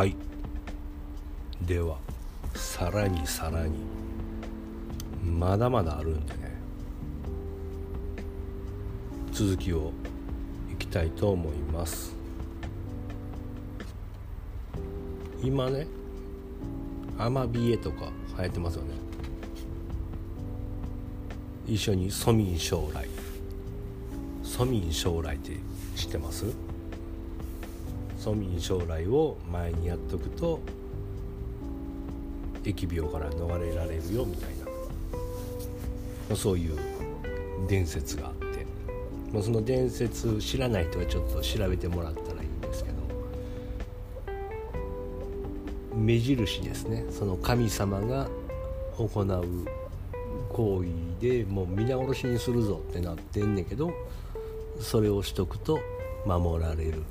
はい。ではさらにさらに。まだまだあるんでね。続きをいきたいと思います。今ねアマビエとか流行ってますよね。一緒にソミン将来。ソミン将来って知ってます？ソミン将来を前にやっとくと疫病から逃れられるよみたいな。そういう伝説があって。もうその伝説知らない人はちょっと調べてもらったらいいんですけど。目印ですね。その神様が行う行為でもう皆殺しにするぞってなってんねんけどそれをしとくと守られる。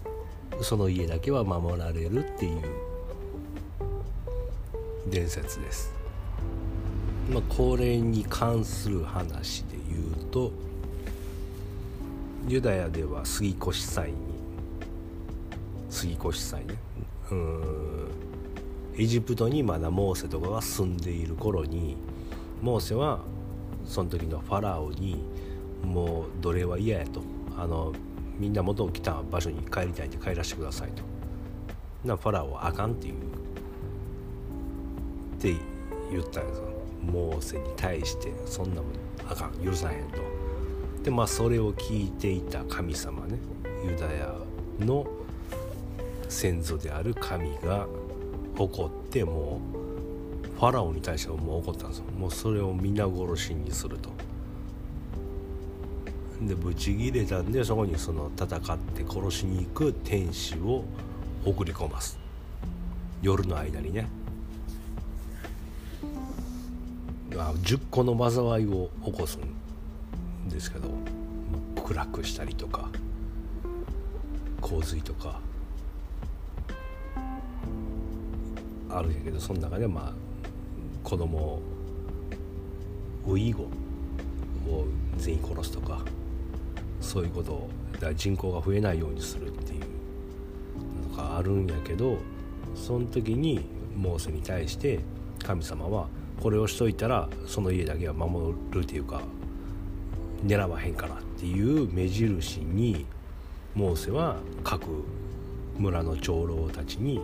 その家だけは守られるっていう伝説です。まあ、これに関する話で言うとユダヤでは杉越祭に杉越祭ね。うん。エジプトにまだモーセとかが住んでいる頃にモーセはその時のファラオにもう奴隷は嫌やと。あのみんな元来た場所に帰りたいんで帰らせてくださいと。なファラオはあかんっていう。って言ったんですよ。モーセに対してそんなもんあかん。許さへんと。でまあそれを聞いていた神様ね。ユダヤの先祖である神が怒ってもうファラオに対してはもう怒ったんですよ。もうそれを皆殺しにすると。でブチギレたんでそこにその戦って殺しに行く天使を送り込ます。夜の間にね。10個の災いを起こすんですけど暗くしたりとか洪水とかあるんやけどその中でまあ子供ウイゴを全員殺すとかそういうことを人口が増えないようにするっていうのがあるんやけどその時にモーセに対して神様はこれをしといたらその家だけは守るっていうか狙わへんからっていう目印にモーセは各村の長老たちに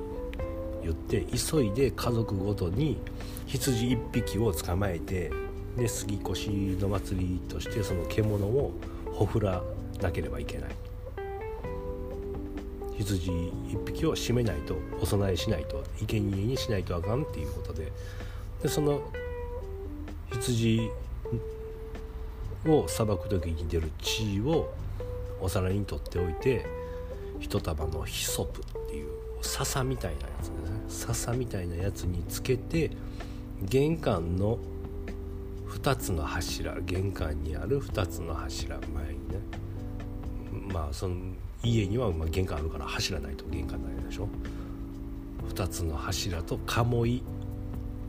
言って急いで家族ごとに羊1匹を捕まえてで杉越の祭りとしてその獣をほふらなければいけない。羊1匹を締めないとお供えしないと生贄にしないとあかんっていうことで。でその羊をさばく時に出る血をお皿に取っておいて一束のヒソプっていう笹みたいなやつですね。笹みたいなやつにつけて玄関の2つの柱玄関にある2つの柱前にねまあその家にはま玄関あるから柱ないと玄関ないでしょ。2つの柱と鴨居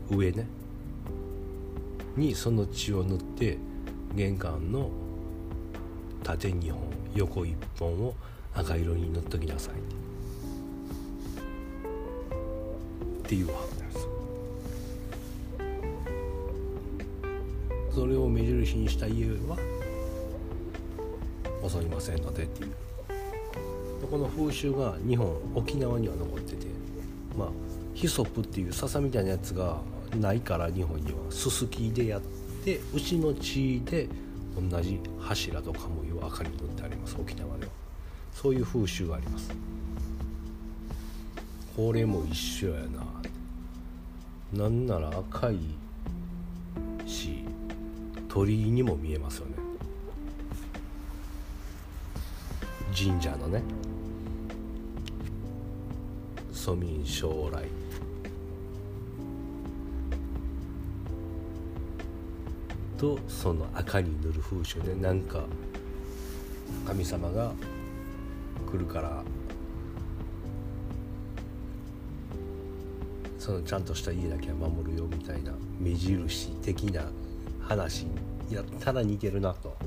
上ね。にその血を塗って玄関の縦2本横1本を赤色に塗っときなさい。っていうわけです。それを目印にした家は襲いませんので。っていうこの風習が日本沖縄には残っててまあヒソップっていう笹みたいなやつがないから日本にはすすきでやって牛の血で同じ柱とかも湯赤に塗ってあります沖縄では。そういう風習があります。これも一緒やな。なんなら赤いし鳥居にも見えますよね。神社のね蘇民将来。とその赤に塗る風習でなんか神様が来るからそのちゃんとした家だけは守るよみたいな目印的な話やったら似てるなと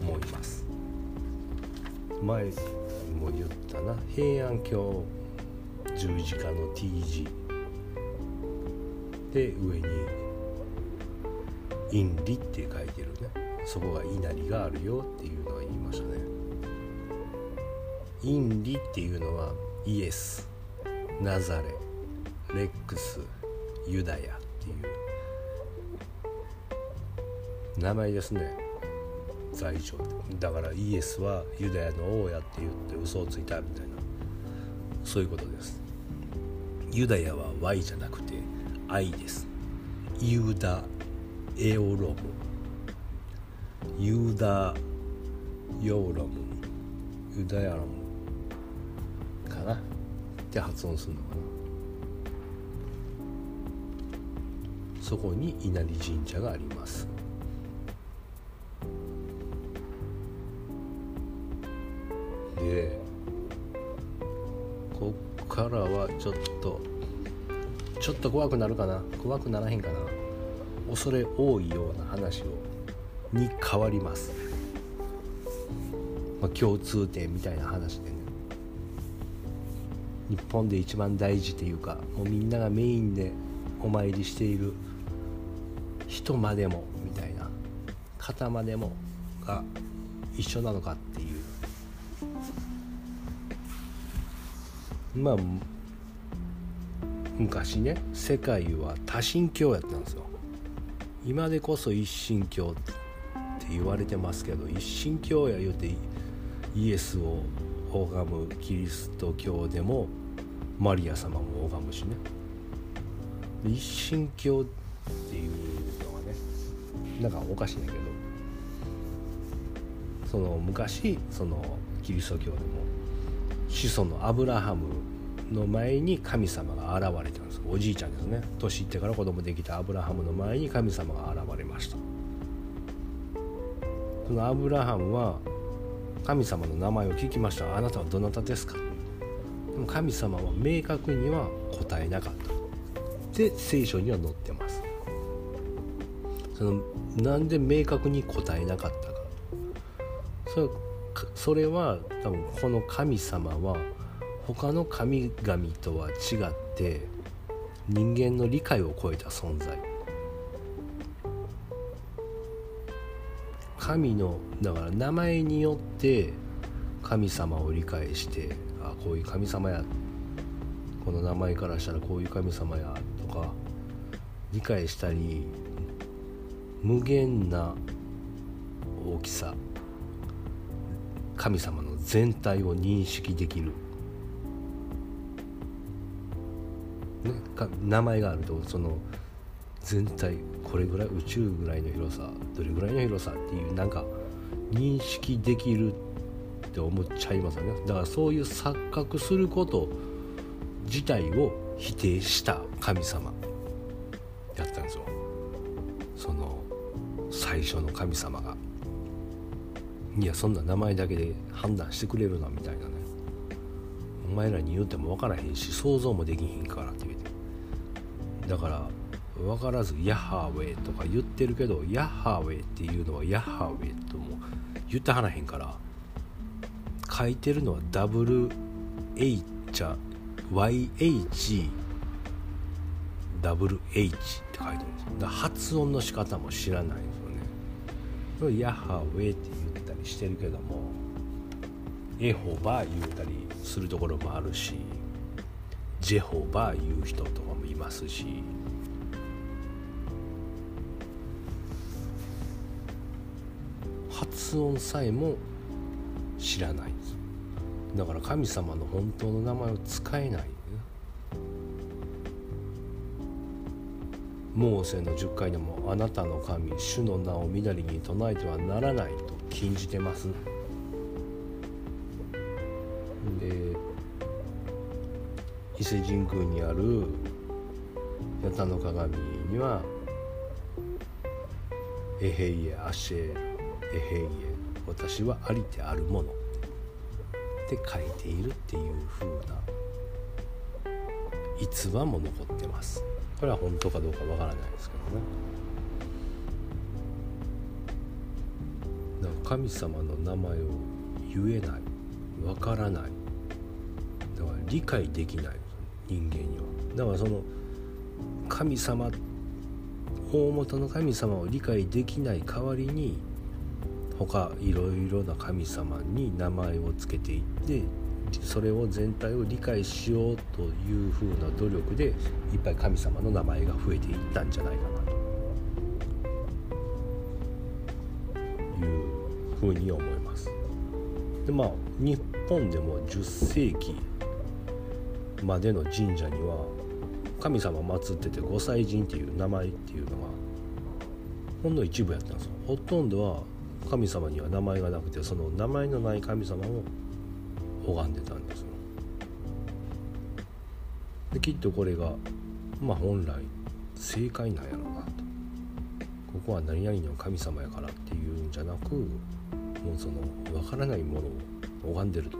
思います。前も言ったな。平安京十字架の T 字で上に「陰理」って書いてるね。そこが稲荷があるよっていうのは言いましたね。陰理っていうのはイエスナザレレックスユダヤっていう。名前ですね。罪状だからイエスはユダヤの王やって言って嘘をついたみたいなそういうことです。ユダヤは Y じゃなくて I です。ユダエオロム。ユダヨーロム。ユダヤロム。かな？って発音するのかな？そこに稲荷神社があります。でこっからはちょっとちょっと怖くなるかな？怖くならへんかな？恐れ多いような話をに変わります、まあ、共通点みたいな話でね。日本で一番大事というかもうみんながメインでお参りしている人までもみたいな方までもが一緒なのかまあ昔ね世界は多神教やったんですよ。今でこそ一神教って言われてますけど一神教や言うてイエスを拝むキリスト教でもマリア様も拝むしね。一神教っていうのはねなんかおかしいんだけどその昔そのキリスト教でも子孫のアブラハムの前に神様が現れてるんです。おじいちゃんですね。年いってから子供できたアブラハムの前に神様が現れました。そのアブラハムは神様の名前を聞きました。あなたはどなたですか？でも神様は明確には答えなかった。で聖書には載ってます。そのなんで明確に答えなかったか。それそれは多分この神様は他の神々とは違って人間の理解を超えた存在。神のだから名前によって神様を理解してあこういう神様やこの名前からしたらこういう神様やとか理解したり無限な大きさ神様の全体を認識できる。ね、名前があるとその全体これぐらい宇宙ぐらいの広さどれぐらいの広さっていうなんか認識できるって思っちゃいますよね。だからそういう錯覚すること自体を否定した神様やったんですよ。その最初の神様がいやそんな名前だけで判断してくれるなみたいなね。お前らに言うても分からへんし想像もできひんからって言う。てだから分からずヤハウェイとか言ってるけどヤハウェイっていうのはヤハウェイとも言ってはらへんから書いてるのは WH YH WH って書いてるんですだ発音の仕方も知らないんですよねヤハウェイって言ったりしてるけどもエホバ言うたりするところもあるし。ジェホバ言う人とかもいますし。発音さえも知らない。だから神様の本当の名前を使えない、モーセの10回でも「あなたの神主の名をみだりに唱えてはならない」と禁じてます。伊勢神宮にある八田の鏡には「エヘイエアシェエヘイエ私はありてあるもの」って書いているっていう風な逸話も残ってます。これは本当かどうかわからないですけどね。神様の名前を言えない。わからない。だから理解できない。人間にはだからその神様大元の神様を理解できない代わりに他いろいろな神様に名前を付けていってそれを全体を理解しようというふうな努力でいっぱい神様の名前が増えていったんじゃないかなというふうに思います。でまあ日本でも10世紀までの神社には神様祀ってて御祭神っていう名前っていうのがほんの一部やったんですよ。ほとんどは神様には名前がなくてその名前のない神様を拝んでたんですよ。できっとこれがまあ本来正解なんやろうなと。ここは何々の神様やからっていうんじゃなくもうその分からないものを拝んでると。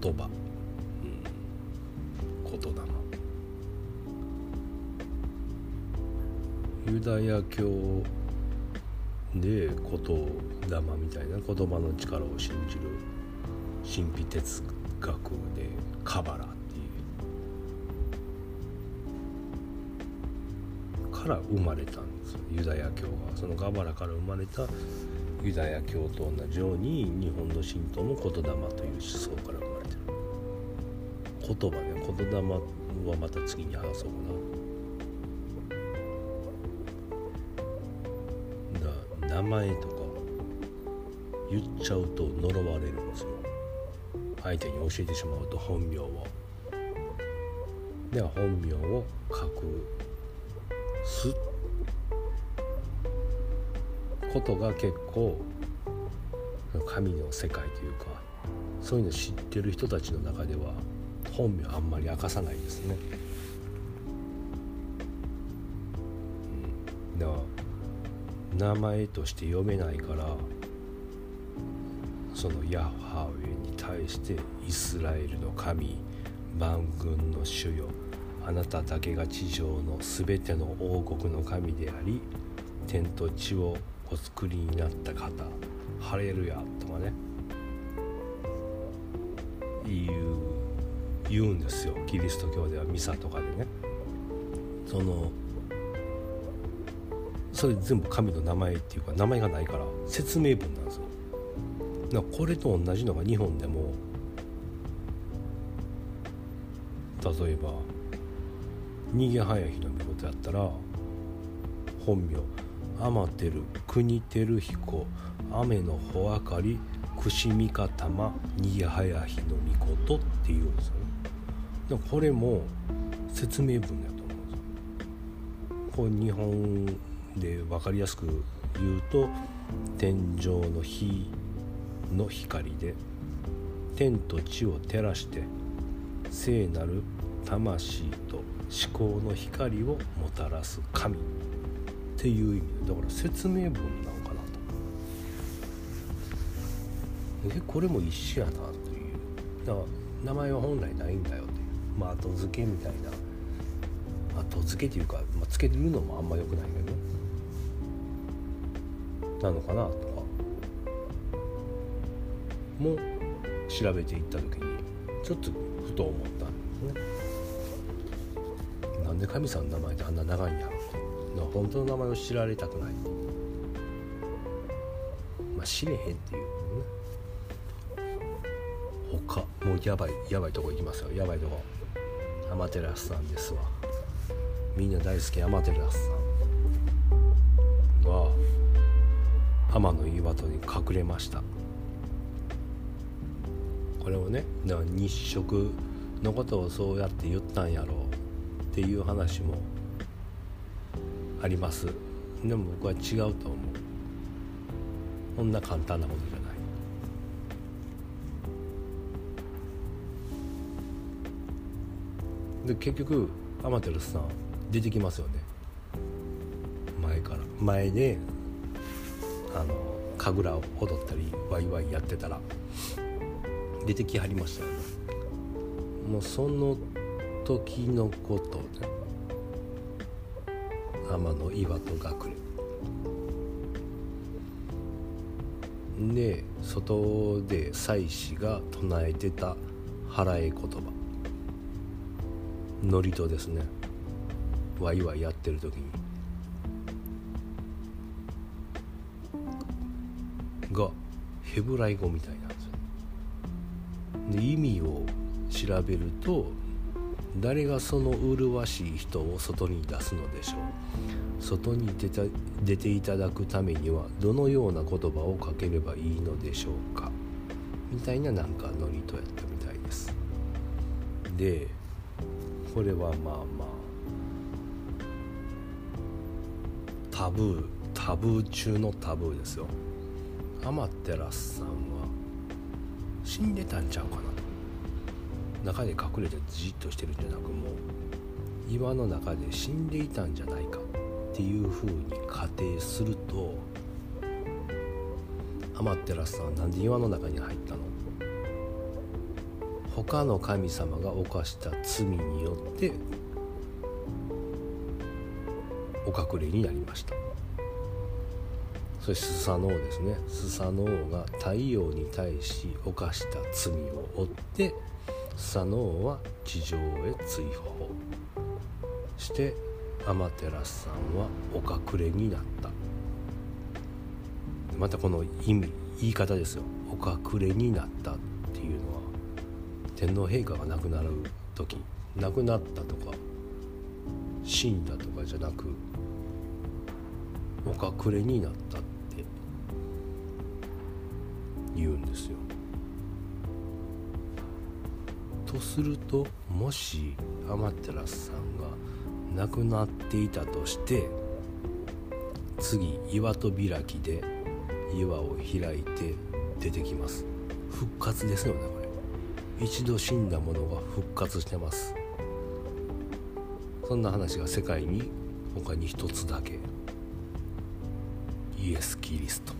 言葉、うん、言霊ユダヤ教で言霊みたいな言葉の力を信じる。神秘哲学でカバラっていう。から生まれたんですユダヤ教がそのカバラから生まれたユダヤ教と同じように日本の神道も言霊という思想から言葉ね言霊はまた次に話そうかな名前とか言っちゃうと呪われるんですよ。相手に教えてしまうと本名をでは本名を隠すことが結構神の世界というかそういうの知ってる人たちの中では本名あんまり明かさないですね、うん、だから名前として読めないからそのヤハウェに対してイスラエルの神万軍の主よあなただけが地上の全ての王国の神であり天と地をお作りになった方ハレルヤとかね。いう言うんですよ。キリスト教ではミサとかでね。そのそれ全部神の名前っていうか名前がないから説明文なんですよ。だからこれと同じのが日本でも例えば逃げ早い日の見事やったら本名天照国照彦雨の穂あかり串三方玉逃げ早日の御事っていうんですよね。これも説明文やと思うんですよ。これ日本で分かりやすく言うと天井の火の光で天と地を照らして聖なる魂と思考の光をもたらす神っていう意味。だから説明文なのかなとでこれも一緒やなという。だから名前は本来ないんだよっていう。まあ後付けみたいな。後付けっていうか、まあ、つけるのもあんま良くないけどなのかなとかも調べていった時にちょっとふと思ったんですね。なんで神さんの名前ってあんな長いんやろって。本当の名前を知られたくないまあ知れへんっていう。もうやばいやばいとこ行きますよ。やばいとこ。アマテラスさんですわ。みんな大好きアマテラスさん。は天の岩戸に隠れました。これをね日食のことをそうやって言ったんやろう。っていう話もあります。でも僕は違うと思う。こんな簡単なことじゃない。で結局アマテラスさん出てきますよね。前から。前であの神楽を踊ったりワイワイやってたら出てきはりましたよね。もうその時のことで天の岩戸隠れで外で妻子が唱えてた払え言葉。祝詞ですね。ワイワイやってる時に。がヘブライ語みたいなんですよ。で意味を調べると誰がその麗しい人を外に出すのでしょう。外に出た出ていただくためにはどのような言葉をかければいいのでしょうか。みたいななんかノリとやったみたいです。でこれはまあまあタブータブー中のタブーですよ。アマテラスさんは死んでたんちゃうかなと。中で隠れてじっとしてるんじゃなくもう岩の中で死んでいたんじゃないかっていうふうに仮定するとアマテラスさんはなんで岩の中に入っ他の神様が犯した罪によってお隠れになりました。そしてスサノオですね。スサノオが太陽に対し犯した罪を負ってスサノオは地上へ追放してアマテラスさんはお隠れになった。またこの意味言い方ですよ。お隠れになった。天皇陛下が亡くなる時亡くなったとか死んだとかじゃなくお隠れになったって言うんですよ。とするともしアマテラスさんが亡くなっていたとして次岩と開きで岩を開いて出てきます復活ですよね一度死んだものが復活してます。そんな話が世界に他に一つだけ。イエス・キリスト。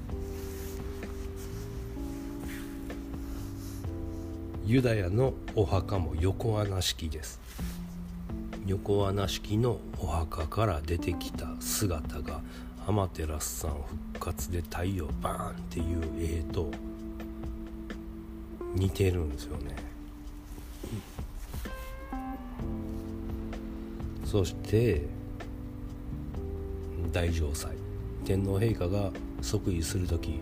ユダヤのお墓も横穴式です。横穴式のお墓から出てきた姿がアマテラスさん復活で太陽バーンっていう絵と似てるんですよね。そして大城祭。天皇陛下が即位する時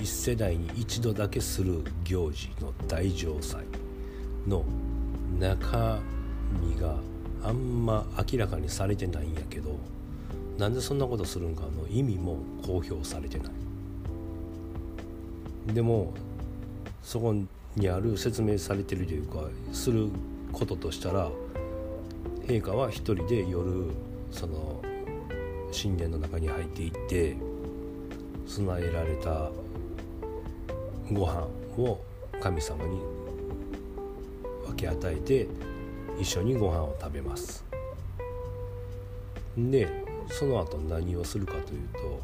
一世代に一度だけする行事の大城祭。の中身があんま明らかにされてないんやけどなんでそんなことするんかの意味も公表されてない。でもそこにある説明されてるというかすることとしたら陛下は一人で夜その神殿の中に入っていって備えられたご飯を神様に分け与えて一緒にご飯を食べます。でその後何をするかというと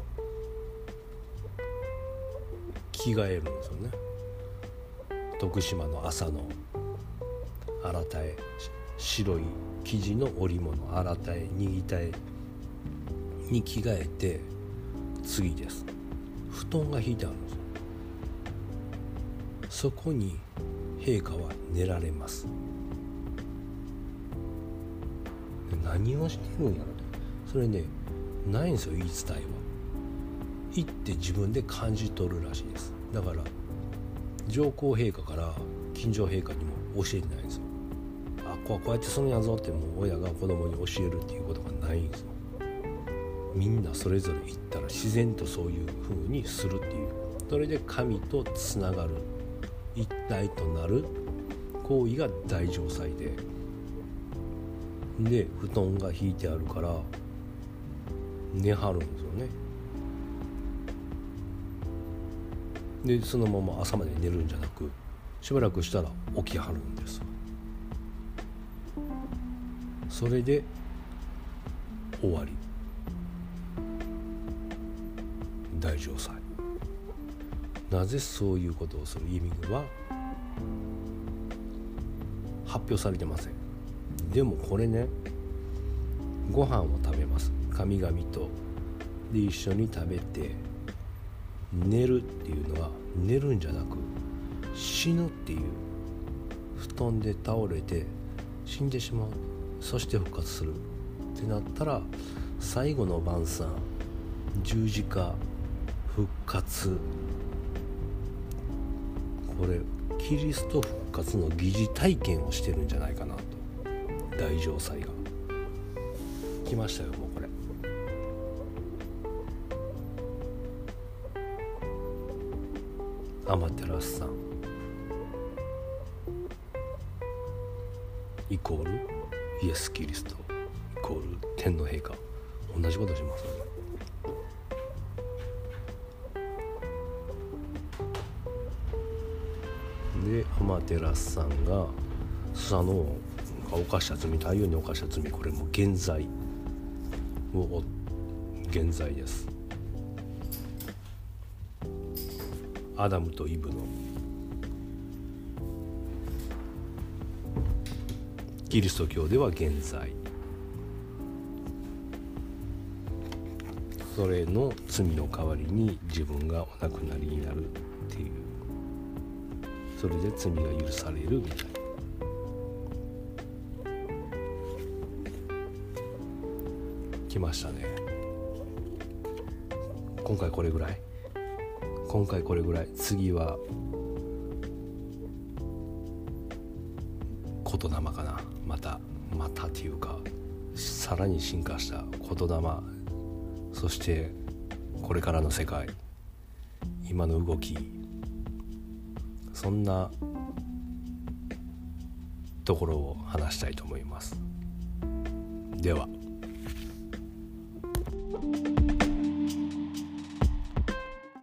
着替えるんですよね。徳島の朝の新たえ白い生地の織物新たえ握たえに着替えて次です布団が引いてあるんです。そこに陛下は寝られます。何をしてるんやろそれねないんですよ言い伝えは。言って自分で感じ取るらしいですだから上皇陛下から近所陛下にも教えてないんですよ。こうやってするんやぞってもう親が子供に教えるっていうことがないんですよ。みんなそれぞれ行ったら自然とそういう風にするっていう。それで神とつながる。一体となる。行為が大城祭で。で布団が引いてあるから。寝はるんですよね。でそのまま朝まで寝るんじゃなくしばらくしたら起きはるんですそれで終わり。大城祭なぜそういうことをする意味は発表されてません。でもこれねご飯を食べます。神々と。で一緒に食べて寝るっていうのは寝るんじゃなく死ぬっていう。布団で倒れて死んでしまう。そして復活するってなったら最後の晩餐十字架復活。これキリスト復活の疑似体験をしてるんじゃないかなと。大城祭が。来ましたよもうこれ。アマテラスさん。イコール？イエス・キリストイコール天皇陛下同じことしますね。でアマテラスさんがスサノオが犯した罪太陽に犯した罪これも現在を現在です。アダムとイブのキリスト教では現在。それの罪の代わりに自分がお亡くなりになるっていう。それで罪が許されるみたい。な来ましたね。今回これぐらい？今回これぐらい。次は言霊かな。またまたっていうかさらに進化した言霊そしてこれからの世界今の動きそんなところを話したいと思います。では。